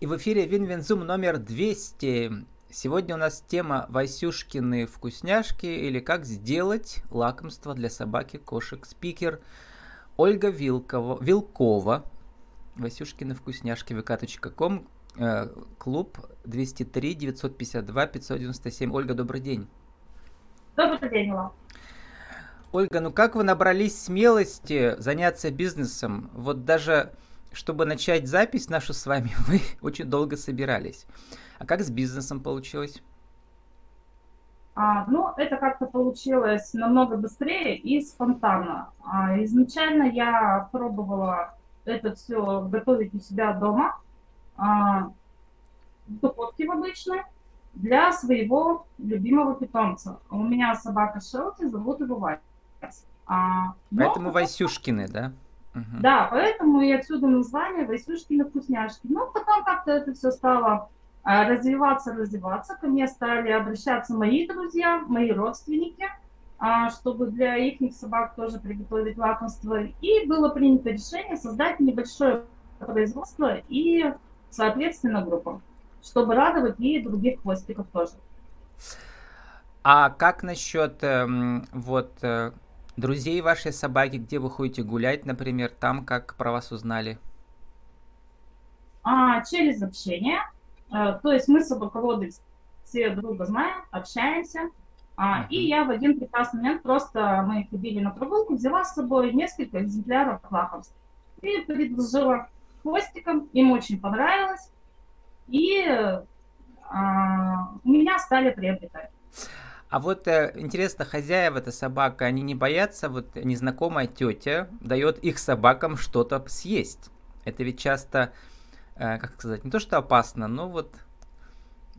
И в эфире Win-Win Zoom номер 200. Сегодня у нас тема Васюшкины вкусняшки или как сделать лакомство для собак и кошек. Спикер Ольга Вилкова, Вилкова, Васюшкины вкусняшки, vk.com, э, club 203 952 597. Ольга, добрый день. Добрый день, Ила. Ольга, ну как вы набрались смелости заняться бизнесом? Вот даже чтобы начать запись нашу с вами, вы очень долго собирались. А как с бизнесом получилось? А, ну, это как-то получилось намного быстрее и спонтанно. А, изначально я пробовала это все готовить у себя дома, а, в духовке в обычной, для своего любимого питомца. У меня собака Шелти, зовут его Вайс. А, Поэтому Васюшкины, да? Угу. Да, поэтому и отсюда название Васюшкины вкусняшки. Но ну, потом как-то это все стало а, развиваться, развиваться. Ко мне стали обращаться мои друзья, мои родственники, а, чтобы для их собак тоже приготовить лакомство. И было принято решение создать небольшое производство и, соответственно, группу, чтобы радовать и других хвостиков тоже. А как насчет эм, вот э, друзей вашей собаки, где вы ходите гулять, например, там как про вас узнали? А, через общение. А, то есть мы собаководы все друга знаем, общаемся. А, uh-huh. И я в один прекрасный момент просто мы ходили на прогулку, взяла с собой несколько экземпляров лакомств и предложила хвостиком, им очень понравилось, и а, у меня стали приобретать. А вот э, интересно, хозяева эта собака, они не боятся, вот незнакомая тетя дает их собакам что-то съесть. Это ведь часто, э, как сказать, не то что опасно, но вот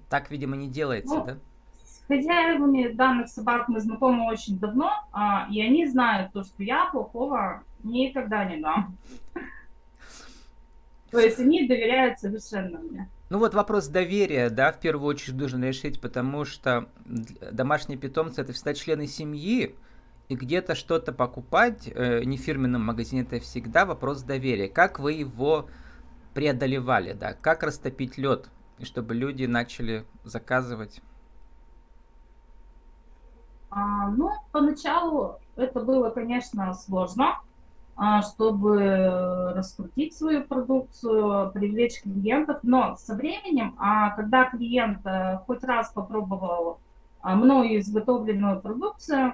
так, видимо, не делается, ну, да? С хозяевами данных собак мы знакомы очень давно, а, и они знают то, что я плохого никогда не дам. То есть они доверяют совершенно мне. Ну вот вопрос доверия, да, в первую очередь нужно решить, потому что домашние питомцы это всегда члены семьи, и где-то что-то покупать э, не в фирменном магазине это всегда вопрос доверия. Как вы его преодолевали, да, как растопить лед, и чтобы люди начали заказывать? А, ну, поначалу это было, конечно, сложно, чтобы раскрутить свою продукцию, привлечь клиентов. Но со временем, а когда клиент э, хоть раз попробовал а, мною изготовленную продукцию,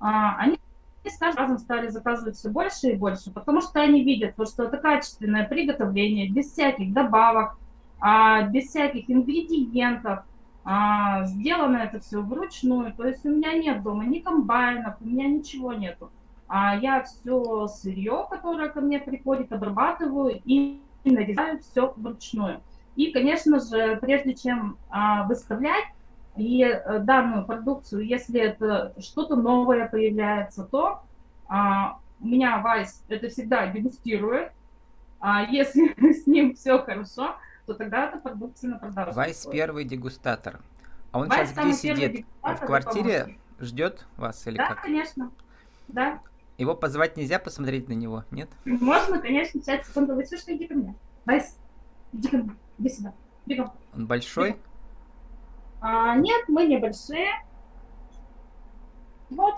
а, они с каждым разом стали заказывать все больше и больше, потому что они видят, что это качественное приготовление, без всяких добавок, без всяких ингредиентов, сделано это все вручную. То есть у меня нет дома ни комбайнов, у меня ничего нету а я все сырье, которое ко мне приходит, обрабатываю и нарезаю все вручную. И, конечно же, прежде чем а, выставлять и а, данную продукцию, если это что-то новое появляется, то а, у меня Вайс это всегда дегустирует. А если с ним все хорошо, то тогда это продукция на продажу. Вайс первый дегустатор. А он Вайс сейчас где сидит? В квартире ждет вас или да, как? Да, конечно. Да. Его позвать нельзя посмотреть на него, нет? Можно, конечно, сейчас секунду. Вы слышите, иди ко мне. Вайс, иди ко мне. Иди сюда. Бегом. Он большой? Бегом. А, нет, мы не большие. Вот.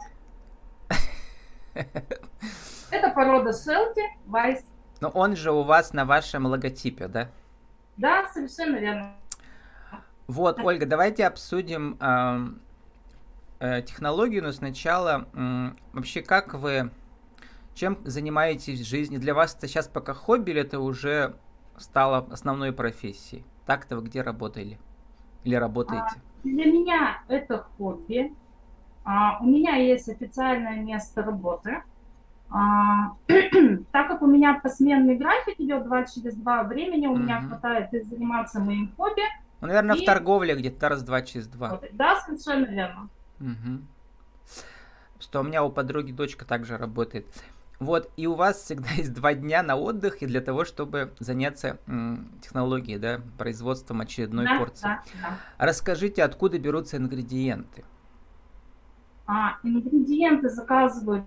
Это порода Шелти, Вайс. Но он же у вас на вашем логотипе, да? Да, совершенно верно. Вот, Ольга, давайте обсудим технологию, но сначала вообще как вы, чем занимаетесь в жизни? Для вас это сейчас пока хобби или это уже стало основной профессией? Так-то вы где работали или работаете? А, для меня это хобби. А, у меня есть официальное место работы. А, так как у меня посменный график идет 2 через 2, времени у меня хватает заниматься моим хобби. Ну, наверное, и... в торговле где-то раз-два через два. Да, совершенно верно. Угу. Что у меня у подруги дочка также работает. Вот, и у вас всегда есть два дня на отдых и для того, чтобы заняться м, технологией, да, производством очередной да, порции. Да, да. Расскажите, откуда берутся ингредиенты? А, ингредиенты заказывают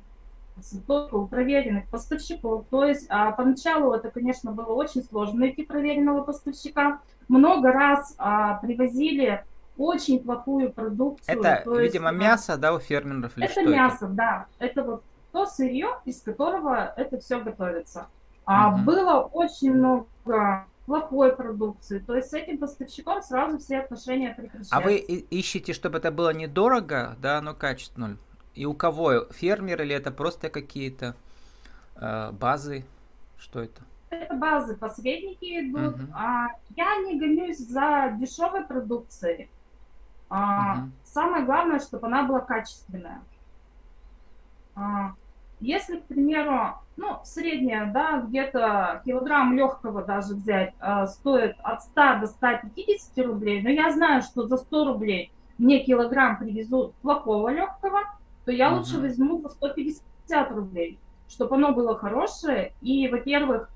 только у проверенных поставщиков. То есть а, поначалу это, конечно, было очень сложно найти проверенного поставщика, много раз а, привозили очень плохую продукцию. Это, то видимо, есть, мясо, да, у фермеров или Это мясо, это? да. Это вот то сырье, из которого это все готовится. А угу. было очень много плохой продукции. То есть с этим поставщиком сразу все отношения прекращаются. А вы ищете, чтобы это было недорого, да, но качественно? И у кого? Фермер или это просто какие-то э, базы? Что это? Это базы, посредники идут. Угу. А, я не гонюсь за дешевой продукцией. А, угу. Самое главное, чтобы она была качественная. А, если, к примеру, ну, средняя, да, где-то килограмм легкого даже взять, а, стоит от 100 до 150 рублей, но я знаю, что за 100 рублей мне килограмм привезут плохого легкого, то я угу. лучше возьму за 150 рублей, чтобы оно было хорошее, и, во-первых,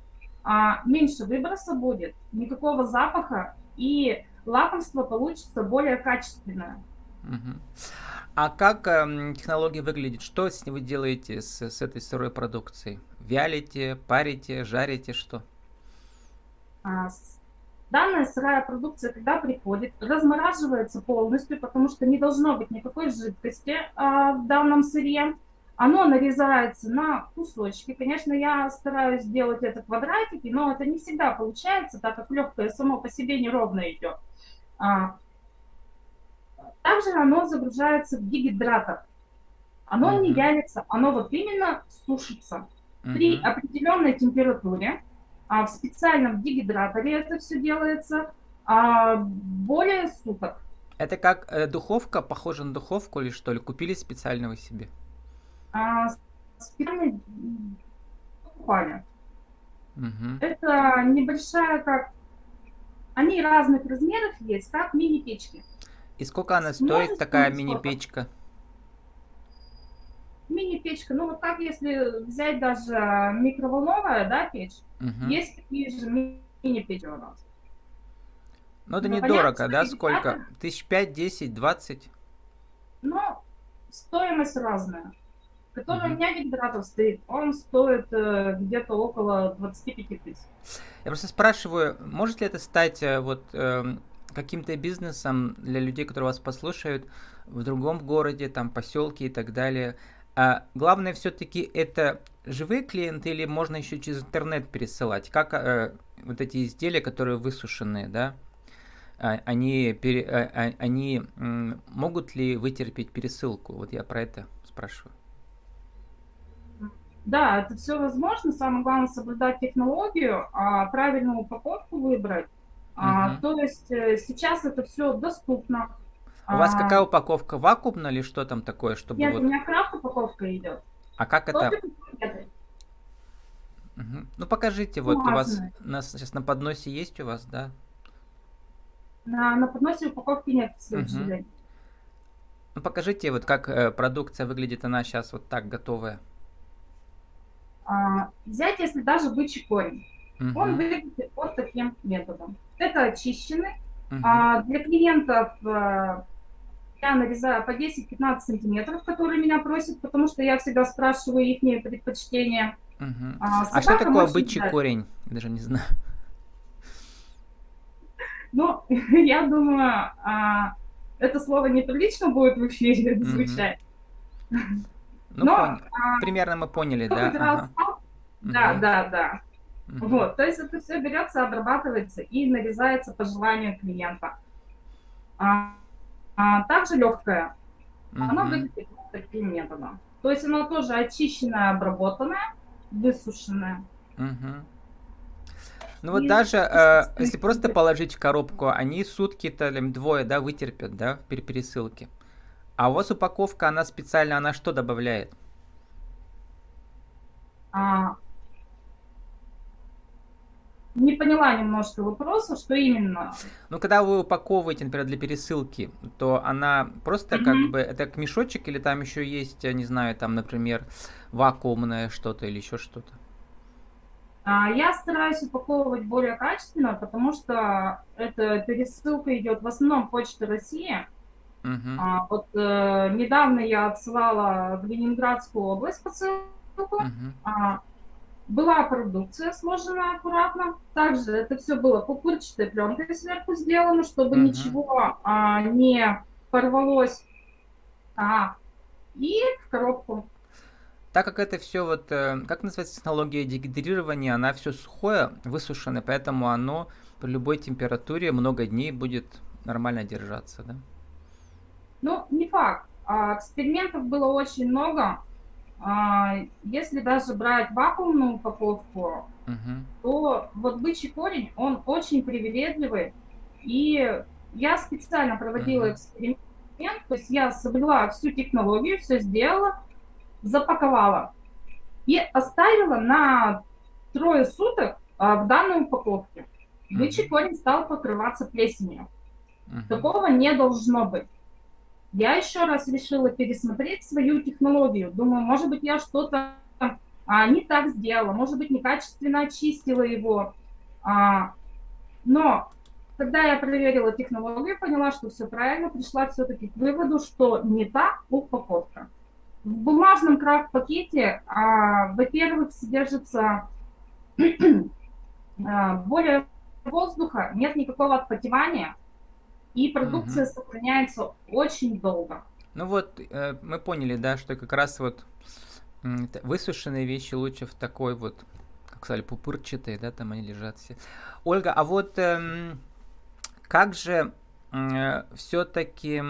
а, меньше выброса будет, никакого запаха, и лакомство получится более качественное. Угу. А как э, технология выглядит? Что с вы делаете с, с этой сырой продукцией? Вялите, парите, жарите, что? А, данная сырая продукция, когда приходит, размораживается полностью, потому что не должно быть никакой жидкости а, в данном сырье. Оно нарезается на кусочки. Конечно, я стараюсь сделать это квадратики, но это не всегда получается, так как легкое само по себе неровно идет. А, также оно загружается в дегидратор. Оно uh-huh. не вялится, оно вот именно сушится. Uh-huh. При определенной температуре, а в специальном дегидраторе это все делается, а, более суток. Это как э, духовка, похожа на духовку или что ли? Купили специального себе? А, специальный покупали. Угу. Это небольшая, как... Они разных размеров есть, как мини-печки. И сколько она стоит, такая мини-печка? Мини-печка, ну вот так, если взять даже микроволновая, да, печь, угу. есть такие же мини-печи у нас. Ну это недорого, да, сколько? Тысяч пять, десять, двадцать? Ну, стоимость разная. Который угу. у меня гидратор стоит, он стоит э, где-то около 25 тысяч. Я просто спрашиваю, может ли это стать э, вот э, каким-то бизнесом для людей, которые вас послушают в другом городе, там, поселке и так далее. А главное все-таки это живые клиенты или можно еще через интернет пересылать? Как э, вот эти изделия, которые высушенные, да, а, они, пере, а, а они могут ли вытерпеть пересылку? Вот я про это спрашиваю. Да, это все возможно. Самое главное соблюдать технологию, а правильную упаковку выбрать. А, то есть э, сейчас это все доступно. У вас а, какая упаковка? Вакуумная или что там такое? Чтобы Нет, вот... у меня крафт упаковка идет. А как это? Угу. Ну покажите, вот у вас на, сейчас на подносе есть у вас, да? На, на подносе упаковки нет, к сожалению. Угу. Ну покажите, вот как э, продукция выглядит, она сейчас вот так готовая. А, взять, если даже бычий корень. Угу. Он выглядит вот таким методом. Это очищенный. Угу. А, для клиентов а, я нарезаю по 10-15 сантиметров, которые меня просят, потому что я всегда спрашиваю их предпочтения. Угу. А, а что такое бычий ждать. корень? даже не знаю. Ну, я думаю, а, это слово неприлично будет в эфире угу. звучать. Ну, Но, пон... а, примерно мы поняли, да? Ага. Да, угу. да, да. Вот, то есть это все берется, обрабатывается и нарезается по желанию клиента. А, а также mm-hmm. она выглядит таким методом. То есть она тоже очищенная, обработанная, высушенная. Mm-hmm. Ну вот и даже э, если просто положить в коробку, они сутки-то двое, да, вытерпят, да, в пересылке. А у вас упаковка, она специально, она что добавляет? А, не поняла немножко вопроса, что именно. Ну, когда вы упаковываете, например, для пересылки, то она просто mm-hmm. как бы, это к мешочек или там еще есть, я не знаю, там, например, вакуумное что-то или еще что-то? А, я стараюсь упаковывать более качественно, потому что эта пересылка идет в основном Почта России. Uh-huh. А, вот э, недавно я отсылала в Ленинградскую область посылку. Uh-huh. А, была продукция сложена аккуратно. Также это все было пупырчатой пленкой сверху сделано, чтобы uh-huh. ничего а, не порвалось. А, и в коробку. Так как это все вот, э, как называется технология дегидрирования, она все сухое, высушенное, поэтому оно при любой температуре много дней будет нормально держаться, да? Ну, не факт. А, экспериментов было очень много. А, если даже брать вакуумную упаковку, uh-huh. то вот бычий корень, он очень привередливый. И я специально проводила uh-huh. эксперимент, то есть я соблюла всю технологию, все сделала, запаковала и оставила на трое суток а, в данной упаковке. Бычий uh-huh. корень стал покрываться плесенью. Uh-huh. Такого не должно быть. Я еще раз решила пересмотреть свою технологию. Думаю, может быть, я что-то а, не так сделала, может быть, некачественно очистила его. А, но когда я проверила технологию, поняла, что все правильно, пришла все-таки к выводу, что не та упаковка. В бумажном крафт-пакете, а, во-первых, содержится а, более воздуха, нет никакого отпотевания, и продукция угу. сохраняется очень долго. Ну вот, э, мы поняли, да, что как раз вот высушенные вещи лучше в такой вот, как сказали, пупырчатые, да, там они лежат все. Ольга, а вот э, как же э, все-таки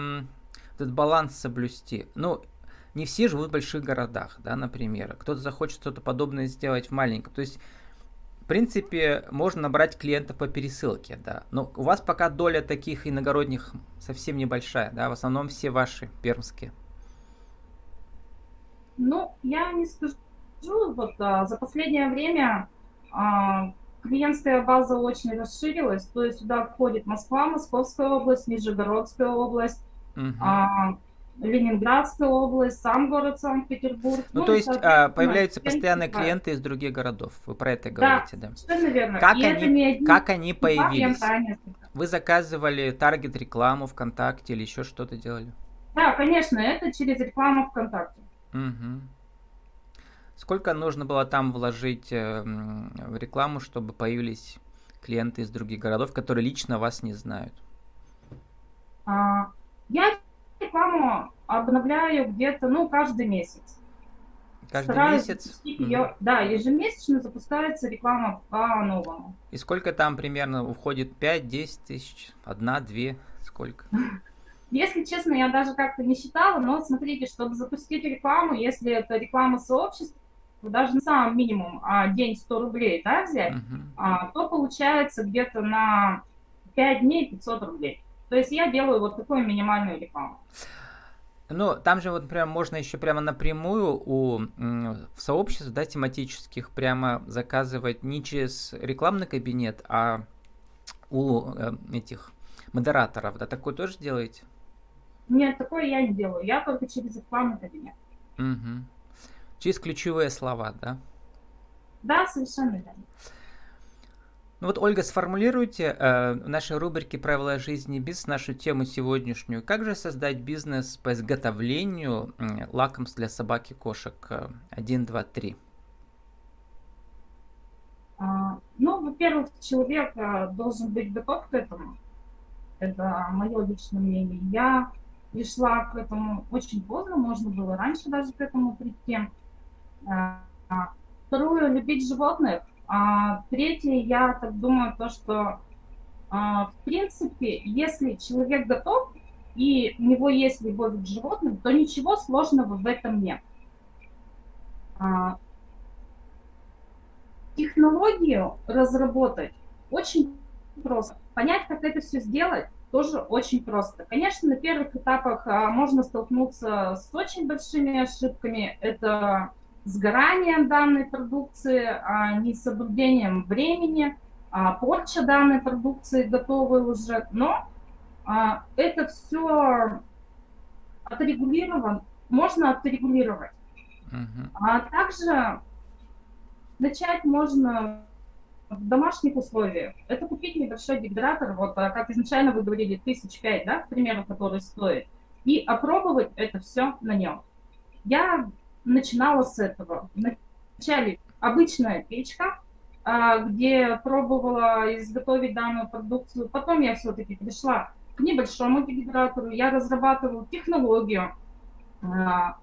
этот баланс соблюсти? Ну, не все живут в больших городах, да, например. Кто-то захочет что-то подобное сделать в маленьком. То есть принципе, можно набрать клиентов по пересылке, да. Но у вас пока доля таких иногородних совсем небольшая, да, в основном все ваши пермские. Ну, я не скажу, вот а, за последнее время а, клиентская база очень расширилась, то есть сюда входит Москва, Московская область, Нижегородская область, угу. а, Ленинградская область, сам город Санкт-Петербург. Ну, ну то есть а, появляются постоянные клиенты из других городов, вы про это говорите, да? Да, совершенно верно. Как, И они, один, как они появились? Вы заказывали таргет рекламу ВКонтакте или еще что-то делали? Да, конечно, это через рекламу ВКонтакте. Угу. Сколько нужно было там вложить э, в рекламу, чтобы появились клиенты из других городов, которые лично вас не знают? А, я рекламу обновляю где-то, ну, каждый месяц. Каждый Стараюсь месяц? Ее, mm Да, ежемесячно запускается реклама по-новому. И сколько там примерно уходит? 5-10 тысяч? Одна, две? Сколько? Если честно, я даже как-то не считала, но смотрите, чтобы запустить рекламу, если это реклама сообщества, даже на самом минимум а, день 100 рублей да, взять, uh-huh. а, то получается где-то на 5 дней 500 рублей. То есть я делаю вот такую минимальную рекламу. Ну, там же вот прям можно еще прямо напрямую у в сообществах, да, тематических прямо заказывать не через рекламный кабинет, а у э, этих модераторов, да, такое тоже делаете? Нет, такое я не делаю, я только через рекламный кабинет. Угу. Через ключевые слова, да? Да, совершенно верно. Ну вот, Ольга, сформулируйте э, в нашей рубрике «Правила жизни без» нашу тему сегодняшнюю. Как же создать бизнес по изготовлению э, лакомств для собак и кошек? Один, два, три. А, ну, во-первых, человек э, должен быть готов к этому. Это мое личное мнение. Я пришла к этому очень поздно, можно было раньше даже к этому прийти. Э, второе, любить животных а, третье, я так думаю, то, что а, в принципе, если человек готов и у него есть любовь к животным, то ничего сложного в этом нет. А, технологию разработать очень просто. Понять, как это все сделать, тоже очень просто. Конечно, на первых этапах можно столкнуться с очень большими ошибками. Это сгоранием данной продукции, а несоблюдением времени, а порча данной продукции готовой уже. Но а, это все отрегулировано, можно отрегулировать. Uh-huh. А также начать можно в домашних условиях. Это купить небольшой гидратор, вот а, как изначально вы говорили, тысяч пять, да, к примеру, который стоит, и опробовать это все на нем. Я начинала с этого. Вначале обычная печка, а, где пробовала изготовить данную продукцию. Потом я все-таки пришла к небольшому гидратору, я разрабатывала технологию, а,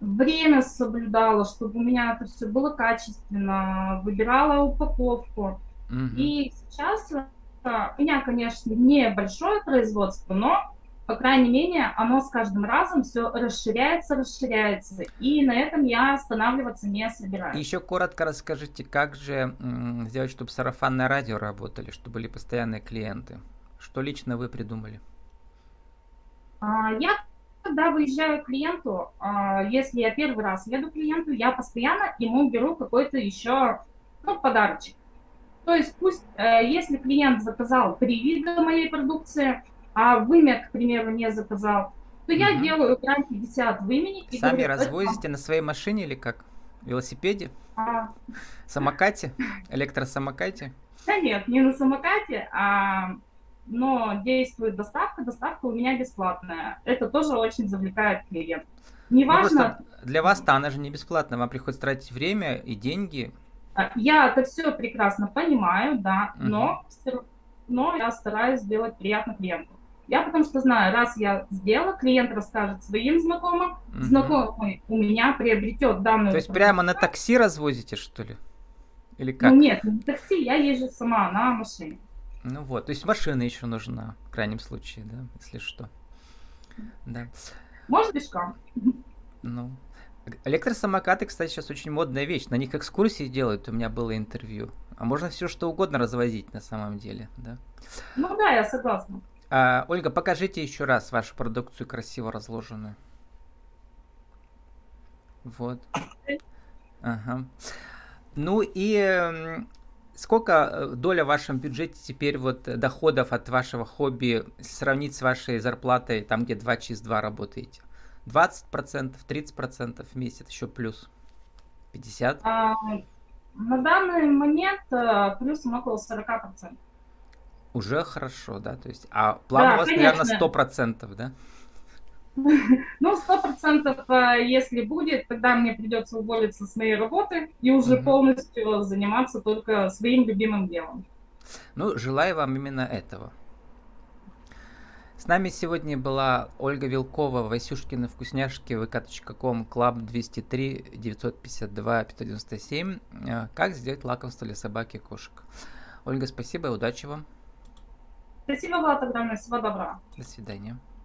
время соблюдала, чтобы у меня это все было качественно, выбирала упаковку. Угу. И сейчас а, у меня, конечно, небольшое производство, но по крайней мере, оно с каждым разом все расширяется, расширяется. И на этом я останавливаться не собираюсь. Еще коротко расскажите, как же сделать, чтобы сарафанное радио работали, чтобы были постоянные клиенты? Что лично вы придумали? А, я когда выезжаю к клиенту, а, если я первый раз еду к клиенту, я постоянно ему беру какой-то еще ну, подарочек. То есть пусть, э, если клиент заказал три вида моей продукции, а вымя, к примеру, не заказал, то угу. я делаю грамм 50 вымени. И Сами говорю, развозите на своей машине или как? Велосипеде? А... Самокате? Электросамокате? Да нет, не на самокате, а но действует доставка, доставка у меня бесплатная. Это тоже очень завлекает клиент. Неважно... Ну, для вас-то она же не бесплатная, вам приходится тратить время и деньги. А, я это все прекрасно понимаю, да, угу. но, но я стараюсь сделать приятно клиенту. Я потому что знаю, раз я сделала, клиент расскажет своим знакомым, угу. знакомый у меня приобретет данную... То есть прямо на такси развозите, что ли? Или как? Ну нет, на такси, я езжу сама на машине. Ну вот, то есть машина еще нужна, в крайнем случае, да, если что. Да. Может пешком. Ну. Электросамокаты, кстати, сейчас очень модная вещь. На них экскурсии делают, у меня было интервью. А можно все что угодно развозить на самом деле, да? Ну да, я согласна. А, Ольга, покажите еще раз вашу продукцию красиво разложенную. Вот. Ага. Ну и сколько э, доля в вашем бюджете теперь вот доходов от вашего хобби сравнить с вашей зарплатой, там где 2 через 2 работаете? 20%, 30% в месяц, еще плюс 50%? А, на данный момент э, плюсом около 40%. Уже хорошо, да? То есть, а план да, у вас, конечно. наверное, сто процентов, да? Ну, сто процентов, э, если будет, тогда мне придется уволиться с моей работы и уже угу. полностью заниматься только своим любимым делом. Ну, желаю вам именно этого. С нами сегодня была Ольга Вилкова, Васюшкина вкусняшки, vk.com, клаб 203 952 597. Как сделать лакомство для собаки и кошек. Ольга, спасибо и удачи вам. Спасибо, Влад, огромное. Всего доброго. До свидания.